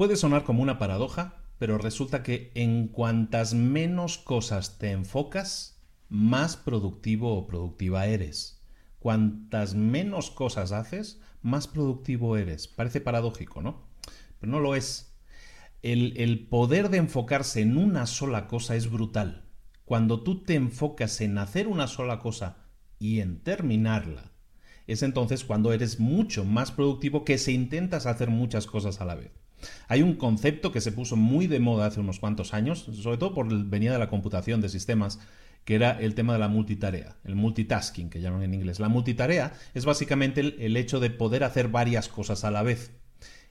Puede sonar como una paradoja, pero resulta que en cuantas menos cosas te enfocas, más productivo o productiva eres. Cuantas menos cosas haces, más productivo eres. Parece paradójico, ¿no? Pero no lo es. El, el, poder de enfocarse en una sola cosa es brutal. Cuando tú te enfocas en hacer una sola cosa y en terminarla, es entonces cuando eres mucho más productivo que si intentas hacer muchas cosas a la vez. Hay un concepto que se puso muy de moda hace unos cuantos años, sobre todo por venía de la computación de sistemas, que era el tema de la multitarea, el multitasking que llaman en inglés. La multitarea es básicamente el, el hecho de poder hacer varias cosas a la vez.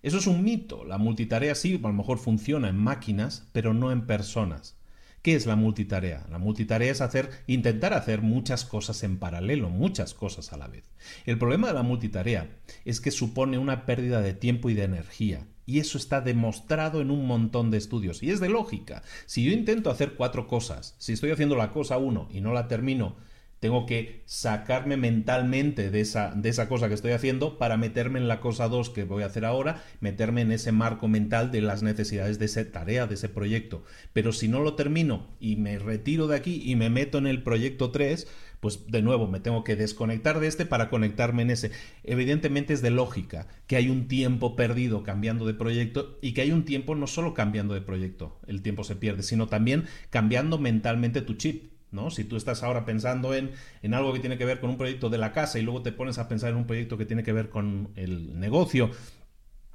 Eso es un mito. La multitarea sí, a lo mejor funciona en máquinas, pero no en personas. ¿Qué es la multitarea? La multitarea es hacer, intentar hacer muchas cosas en paralelo, muchas cosas a la vez. El problema de la multitarea es que supone una pérdida de tiempo y de energía. Y eso está demostrado en un montón de estudios. Y es de lógica. Si yo intento hacer cuatro cosas, si estoy haciendo la cosa uno y no la termino, tengo que sacarme mentalmente de esa, de esa cosa que estoy haciendo para meterme en la cosa dos que voy a hacer ahora, meterme en ese marco mental de las necesidades de esa tarea, de ese proyecto. Pero si no lo termino y me retiro de aquí y me meto en el proyecto 3, pues de nuevo me tengo que desconectar de este para conectarme en ese. Evidentemente es de lógica que hay un tiempo perdido cambiando de proyecto y que hay un tiempo no solo cambiando de proyecto, el tiempo se pierde, sino también cambiando mentalmente tu chip. ¿No? Si tú estás ahora pensando en, en, algo que tiene que ver con un proyecto de la casa y luego te pones a pensar en un proyecto que tiene que ver con el negocio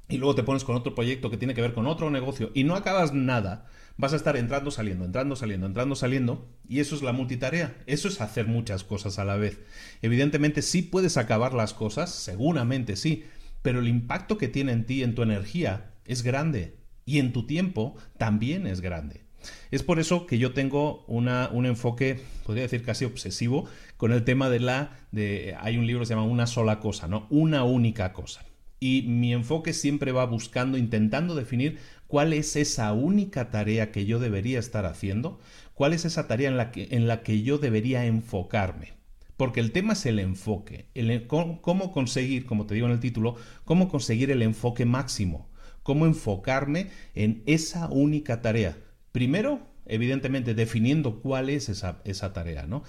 y luego te pones con otro proyecto que tiene que ver con otro negocio y no acabas nada, vas a estar entrando, saliendo, entrando, saliendo, entrando, saliendo, y eso es la multitarea, eso es hacer muchas cosas a la vez. Evidentemente sí puedes acabar las cosas, seguramente sí, pero el impacto que tiene en ti, en tu energía, es grande, y en tu tiempo también es grande. Es por eso que yo tengo una, un enfoque, podría decir casi obsesivo, con el tema de la, de, hay un libro que se llama Una sola cosa, ¿no? Una única cosa. Y mi enfoque siempre va buscando, intentando definir cuál es esa única tarea que yo debería estar haciendo, cuál es esa tarea en la que, en la que yo debería enfocarme. Porque el tema es el enfoque, el, cómo conseguir, como te digo en el título, cómo conseguir el enfoque máximo, cómo enfocarme en esa única tarea. Primero, evidentemente, definiendo cuál es esa, tarea, ¿no?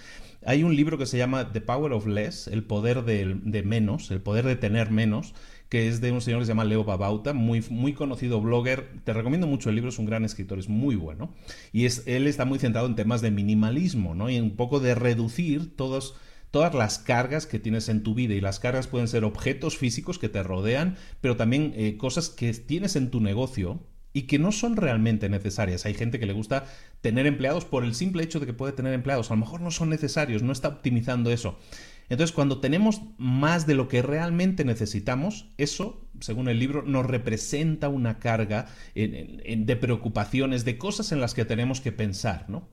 Hay un libro que se llama The Power of Less, el poder de, de menos, el poder de tener menos, que es de un señor que se llama Leo Babauta, muy, muy conocido blogger. Te recomiendo mucho el libro, es un gran escritor, es muy bueno. Y es, él está muy centrado en temas de minimalismo, ¿no? Y un poco de reducir todos todas las cargas que tienes en tu vida y las cargas pueden ser objetos físicos que te rodean, pero también eh, cosas que tienes en tu negocio y que no son realmente necesarias. Hay gente que le gusta tener empleados por el simple hecho de que puede tener empleados. A lo mejor no son necesarios, no está optimizando eso. Entonces, cuando tenemos más de lo que realmente necesitamos, eso, según el libro, nos representa una carga de preocupaciones, de cosas en las que tenemos que pensar, ¿no?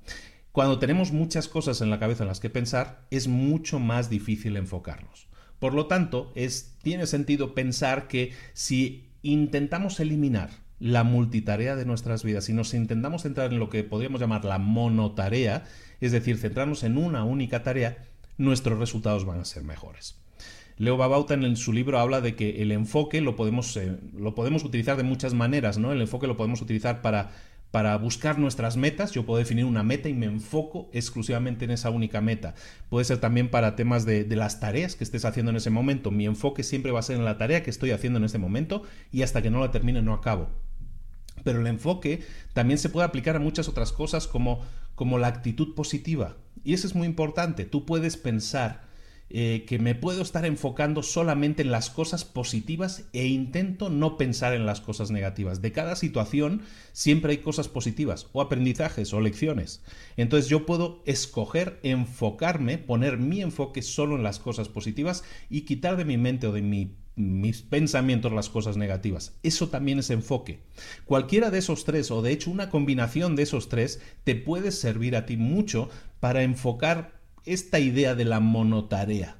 Cuando tenemos muchas cosas en la cabeza en las que pensar, es mucho más difícil enfocarnos. Por lo tanto, es, tiene sentido pensar que si intentamos eliminar la multitarea de nuestras vidas. Si nos intentamos centrar en lo que podríamos llamar la monotarea, es decir, centrarnos en una única tarea, nuestros resultados van a ser mejores. Leo Babauta en su libro habla de que el enfoque lo podemos, eh, lo podemos utilizar de muchas maneras, ¿no? El enfoque lo podemos utilizar para, para buscar nuestras metas. Yo puedo definir una meta y me enfoco exclusivamente en esa única meta. Puede ser también para temas de, de, las tareas que estés haciendo en ese momento. Mi enfoque siempre va a ser en la tarea que estoy haciendo en ese momento y hasta que no la termine no acabo. Pero el enfoque también se puede aplicar a muchas otras cosas como, como la actitud positiva. Y eso es muy importante. Tú puedes pensar eh, que me puedo estar enfocando solamente en las cosas positivas e intento no pensar en las cosas negativas. De cada situación siempre hay cosas positivas o aprendizajes o lecciones. Entonces yo puedo escoger enfocarme, poner mi enfoque solo en las cosas positivas y quitar de mi mente o de mi mis pensamientos las cosas negativas. Eso también es enfoque. Cualquiera de esos tres, o de hecho una combinación de esos tres, te puede servir a ti mucho para enfocar esta idea de la monotarea.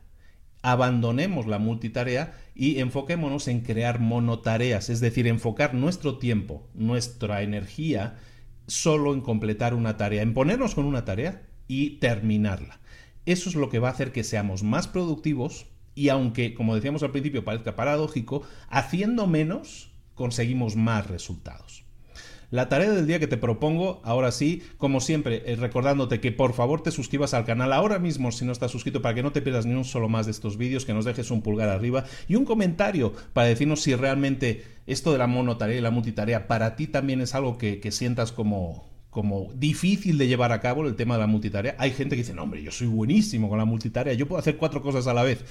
Abandonemos la multitarea y enfoquémonos en crear monotareas, es decir, enfocar nuestro tiempo, nuestra energía, solo en completar una tarea, en ponernos con una tarea y terminarla. Eso es lo que va a hacer que seamos más productivos, y aunque, como decíamos al principio, parezca paradójico, haciendo menos conseguimos más resultados. La tarea del día que te propongo, ahora sí, como siempre, es recordándote que por favor te suscribas al canal ahora mismo si no estás suscrito para que no te pierdas ni un solo más de estos vídeos, que nos dejes un pulgar arriba y un comentario para decirnos si realmente esto de la monotarea y la multitarea para ti también es algo que, que sientas como, como difícil de llevar a cabo el tema de la multitarea. Hay gente que dice, no, hombre, yo soy buenísimo con la multitarea, yo puedo hacer cuatro cosas a la vez.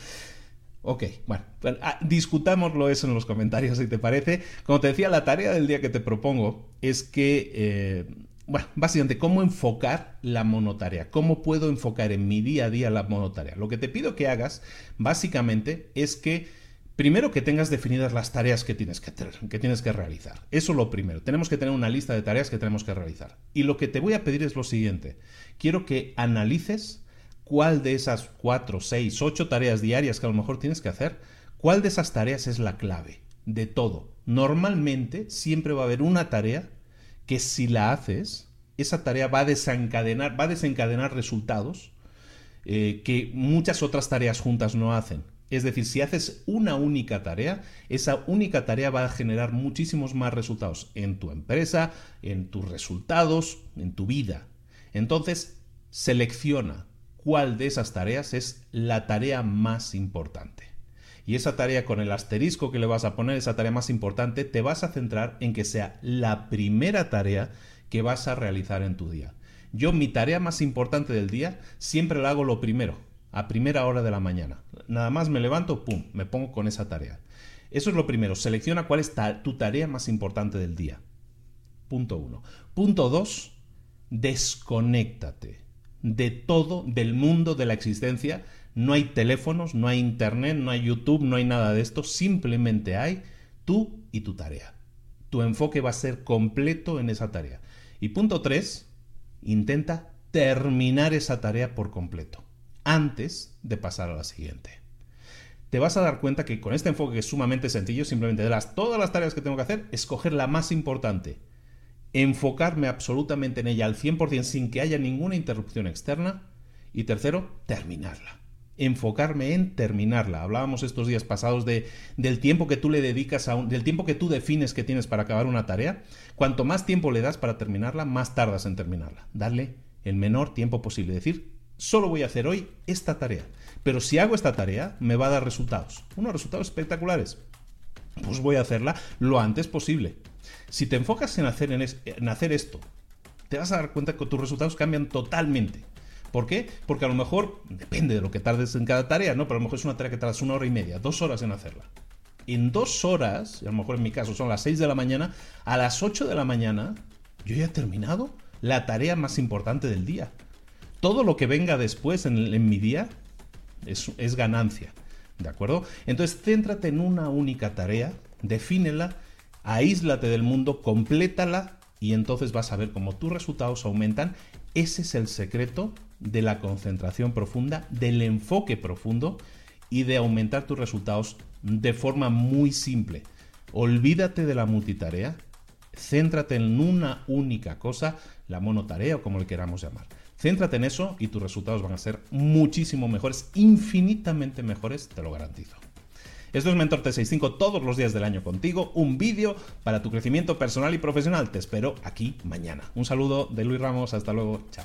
Ok, bueno, ah, discutámoslo eso en los comentarios si te parece. Como te decía, la tarea del día que te propongo es que, eh, bueno, básicamente, cómo enfocar la monotarea, cómo puedo enfocar en mi día a día la monotarea. Lo que te pido que hagas, básicamente, es que Primero que tengas definidas las tareas que tienes que, que tienes que realizar. Eso es lo primero. Tenemos que tener una lista de tareas que tenemos que realizar. Y lo que te voy a pedir es lo siguiente. Quiero que analices cuál de esas cuatro, seis, ocho tareas diarias que a lo mejor tienes que hacer, cuál de esas tareas es la clave de todo. Normalmente siempre va a haber una tarea que si la haces, esa tarea va a desencadenar, va a desencadenar resultados eh, que muchas otras tareas juntas no hacen. Es decir, si haces una única tarea, esa única tarea va a generar muchísimos más resultados en tu empresa, en tus resultados, en tu vida. Entonces, selecciona cuál de esas tareas es la tarea más importante. Y esa tarea con el asterisco que le vas a poner, esa tarea más importante, te vas a centrar en que sea la primera tarea que vas a realizar en tu día. Yo mi tarea más importante del día siempre la hago lo primero a primera hora de la mañana. Nada más me levanto, pum, me pongo con esa tarea. Eso es lo primero. Selecciona cuál es tu tarea más importante del día. Punto uno. Punto dos, desconéctate de todo, del mundo de la existencia. No hay teléfonos, no hay internet, no hay YouTube, no hay nada de esto. Simplemente hay tú y tu tarea. Tu enfoque va a ser completo en esa tarea. Y punto tres, intenta terminar esa tarea por completo antes de pasar a la siguiente. Te vas a dar cuenta que con este enfoque que es sumamente sencillo, simplemente de todas las tareas que tengo que hacer, escoger la más importante, enfocarme absolutamente en ella al 100% sin que haya ninguna interrupción externa y tercero, terminarla. Enfocarme en terminarla. Hablábamos estos días pasados de, del tiempo que tú le dedicas a un, del tiempo que tú defines que tienes para acabar una tarea. Cuanto más tiempo le das para terminarla, más tardas en terminarla. Darle el menor tiempo posible. Decir, solo voy a hacer hoy esta tarea. Pero si hago esta tarea, me va a dar resultados. Unos resultados espectaculares. Pues voy a hacerla lo antes posible. Si te enfocas en hacer, en, hacer esto, te vas a dar cuenta que tus resultados cambian totalmente. ¿Por qué? Porque a lo mejor, depende de lo que tardes en cada tarea, ¿no? Pero a lo mejor es una tarea que tardas una hora y media, dos horas en hacerla. En dos horas, a lo mejor en mi caso son las 6 de la mañana, a las 8 de la mañana yo ya he terminado la tarea más importante del día. Todo lo que venga después en, mi día es, ganancia. ¿De acuerdo? Entonces, céntrate en una única tarea, defínela, aíslate del mundo, complétala y entonces vas a ver cómo tus resultados aumentan. Ese es el secreto de la concentración profunda, del enfoque profundo y de aumentar tus resultados de forma muy simple. Olvídate de la multitarea, céntrate en una única cosa, la monotarea o como le queramos llamar. Céntrate en eso y tus resultados van a ser muchísimo mejores, infinitamente mejores, te lo garantizo. Esto es Mentor T65 todos los días del año contigo, un vídeo para tu crecimiento personal y profesional. Te espero aquí mañana. Un saludo de Luis Ramos, hasta luego, chao.